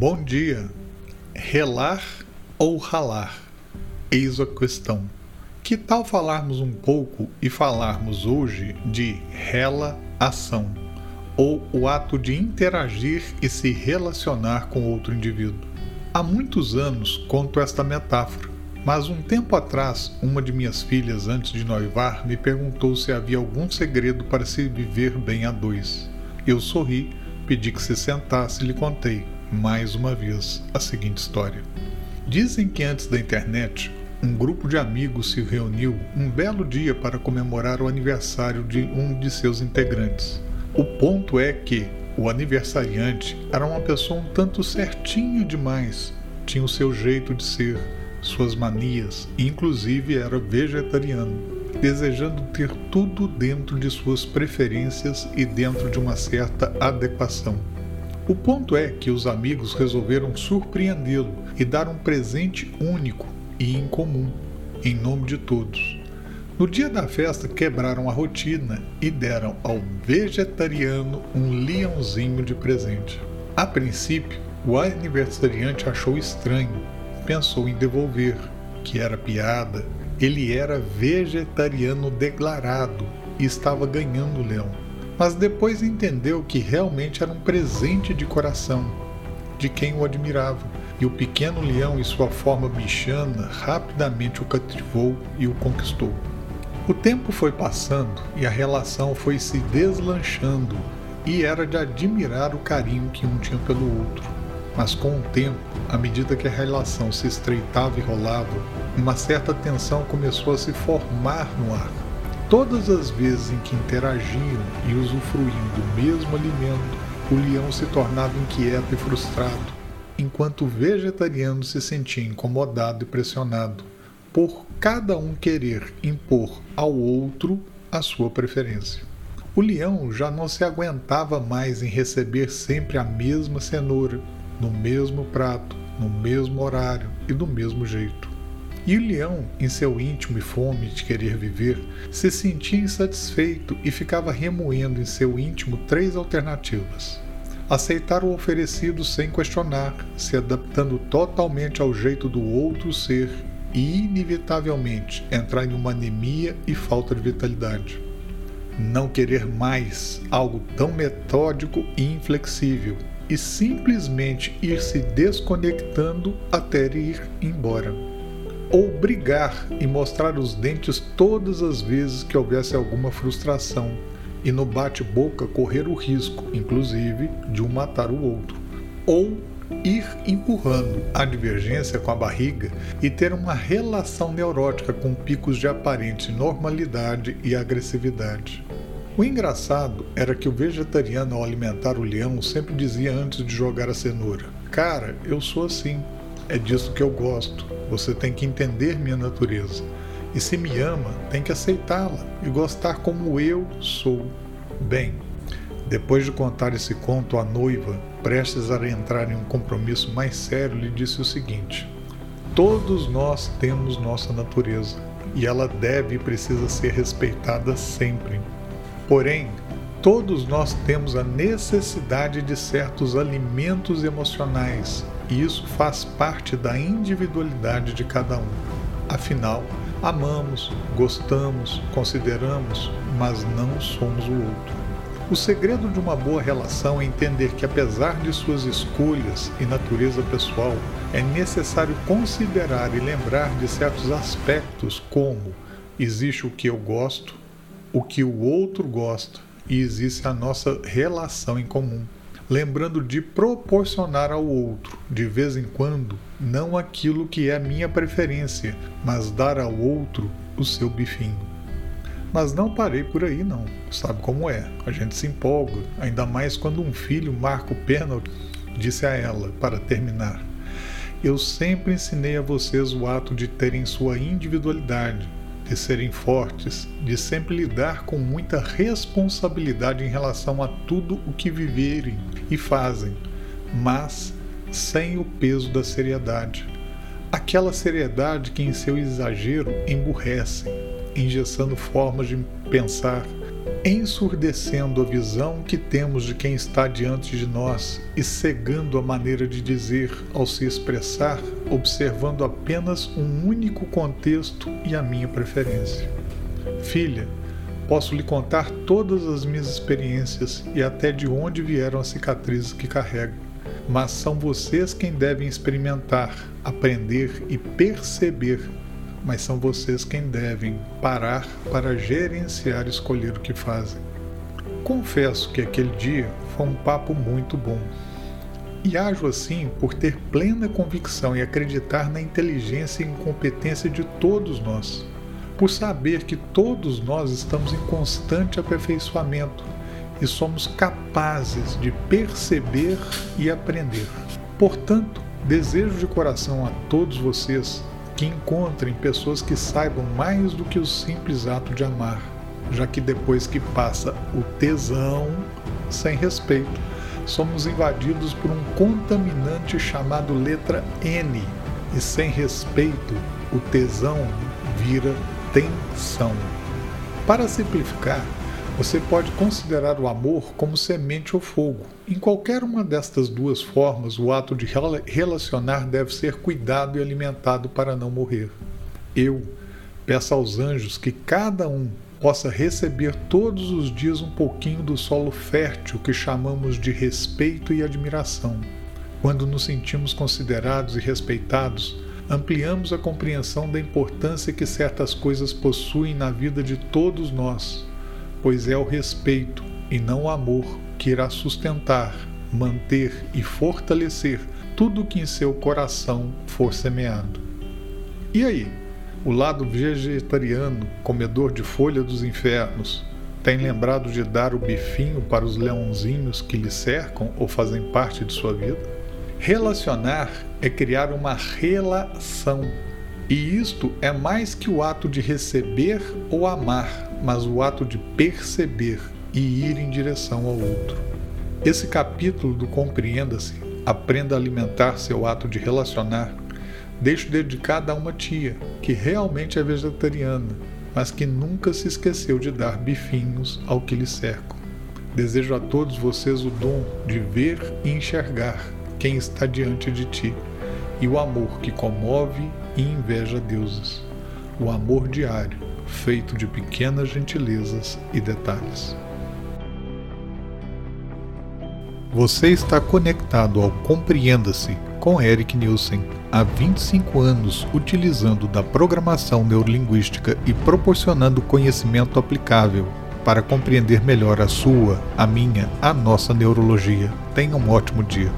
Bom dia. Relar ou ralar? Eis a questão. Que tal falarmos um pouco e falarmos hoje de rela-ação, ou o ato de interagir e se relacionar com outro indivíduo? Há muitos anos conto esta metáfora, mas um tempo atrás, uma de minhas filhas, antes de noivar, me perguntou se havia algum segredo para se viver bem a dois. Eu sorri, pedi que se sentasse e lhe contei mais uma vez a seguinte história. Dizem que antes da internet, um grupo de amigos se reuniu um belo dia para comemorar o aniversário de um de seus integrantes. O ponto é que o aniversariante era uma pessoa um tanto certinha demais, tinha o seu jeito de ser, suas manias, e inclusive era vegetariano, desejando ter tudo dentro de suas preferências e dentro de uma certa adequação. O ponto é que os amigos resolveram surpreendê-lo e dar um presente único e incomum, em nome de todos. No dia da festa, quebraram a rotina e deram ao vegetariano um leãozinho de presente. A princípio, o aniversariante achou estranho, pensou em devolver, que era piada. Ele era vegetariano declarado e estava ganhando o leão mas depois entendeu que realmente era um presente de coração de quem o admirava. E o pequeno leão, em sua forma bichana, rapidamente o cativou e o conquistou. O tempo foi passando e a relação foi se deslanchando, e era de admirar o carinho que um tinha pelo outro. Mas com o tempo, à medida que a relação se estreitava e rolava, uma certa tensão começou a se formar no ar. Todas as vezes em que interagiam e usufruíam do mesmo alimento, o leão se tornava inquieto e frustrado, enquanto o vegetariano se sentia incomodado e pressionado por cada um querer impor ao outro a sua preferência. O leão já não se aguentava mais em receber sempre a mesma cenoura, no mesmo prato, no mesmo horário e do mesmo jeito. E o leão, em seu íntimo e fome de querer viver, se sentia insatisfeito e ficava remoendo em seu íntimo três alternativas. Aceitar o oferecido sem questionar, se adaptando totalmente ao jeito do outro ser e, inevitavelmente, entrar em uma anemia e falta de vitalidade. Não querer mais algo tão metódico e inflexível e simplesmente ir se desconectando até ir embora ou brigar e mostrar os dentes todas as vezes que houvesse alguma frustração, e no bate-boca correr o risco, inclusive, de um matar o outro, ou ir empurrando a divergência com a barriga e ter uma relação neurótica com picos de aparente normalidade e agressividade. O engraçado era que o vegetariano, ao alimentar o leão, sempre dizia antes de jogar a cenoura: Cara, eu sou assim, é disso que eu gosto. Você tem que entender minha natureza. E se me ama, tem que aceitá-la e gostar como eu sou. Bem, depois de contar esse conto à noiva, prestes a entrar em um compromisso mais sério, lhe disse o seguinte: Todos nós temos nossa natureza e ela deve e precisa ser respeitada sempre. Porém, todos nós temos a necessidade de certos alimentos emocionais e isso faz parte da individualidade de cada um. Afinal, amamos, gostamos, consideramos, mas não somos o outro. O segredo de uma boa relação é entender que, apesar de suas escolhas e natureza pessoal, é necessário considerar e lembrar de certos aspectos, como existe o que eu gosto, o que o outro gosta e existe a nossa relação em comum lembrando de proporcionar ao outro, de vez em quando, não aquilo que é a minha preferência, mas dar ao outro o seu bifinho. Mas não parei por aí, não. Sabe como é? A gente se empolga, ainda mais quando um filho marca o pênalti. Disse a ela, para terminar: Eu sempre ensinei a vocês o ato de terem sua individualidade, de serem fortes, de sempre lidar com muita responsabilidade em relação a tudo o que viverem e fazem, mas sem o peso da seriedade. Aquela seriedade que, em seu exagero, emburrece, engessando formas de pensar, ensurdecendo a visão que temos de quem está diante de nós e cegando a maneira de dizer ao se expressar, observando apenas um único contexto e a minha preferência. Filha, posso lhe contar todas as minhas experiências e até de onde vieram as cicatrizes que carrego, mas são vocês quem devem experimentar, aprender e perceber mas são vocês quem devem parar para gerenciar e escolher o que fazem. Confesso que aquele dia foi um papo muito bom. E ajo assim por ter plena convicção e acreditar na inteligência e incompetência de todos nós, por saber que todos nós estamos em constante aperfeiçoamento e somos capazes de perceber e aprender. Portanto, desejo de coração a todos vocês que encontrem pessoas que saibam mais do que o simples ato de amar, já que depois que passa o tesão, sem respeito, somos invadidos por um contaminante chamado letra N, e sem respeito, o tesão vira tensão. Para simplificar, você pode considerar o amor como semente ou fogo. Em qualquer uma destas duas formas, o ato de relacionar deve ser cuidado e alimentado para não morrer. Eu peço aos anjos que cada um possa receber todos os dias um pouquinho do solo fértil que chamamos de respeito e admiração. Quando nos sentimos considerados e respeitados, ampliamos a compreensão da importância que certas coisas possuem na vida de todos nós pois é o respeito e não o amor que irá sustentar, manter e fortalecer tudo que em seu coração for semeado. E aí, o lado vegetariano, comedor de folha dos infernos, tem lembrado de dar o bifinho para os leãozinhos que lhe cercam ou fazem parte de sua vida? Relacionar é criar uma relação e isto é mais que o ato de receber ou amar, mas o ato de perceber e ir em direção ao outro. Esse capítulo do Compreenda-se, Aprenda a alimentar seu ato de relacionar, deixo dedicado a uma tia que realmente é vegetariana, mas que nunca se esqueceu de dar bifinhos ao que lhe cercam. Desejo a todos vocês o dom de ver e enxergar quem está diante de ti e o amor que comove e inveja deuses, o amor diário, feito de pequenas gentilezas e detalhes. Você está conectado ao Compreenda-se com Eric Nielsen há 25 anos utilizando da programação neurolinguística e proporcionando conhecimento aplicável para compreender melhor a sua, a minha, a nossa neurologia. Tenha um ótimo dia.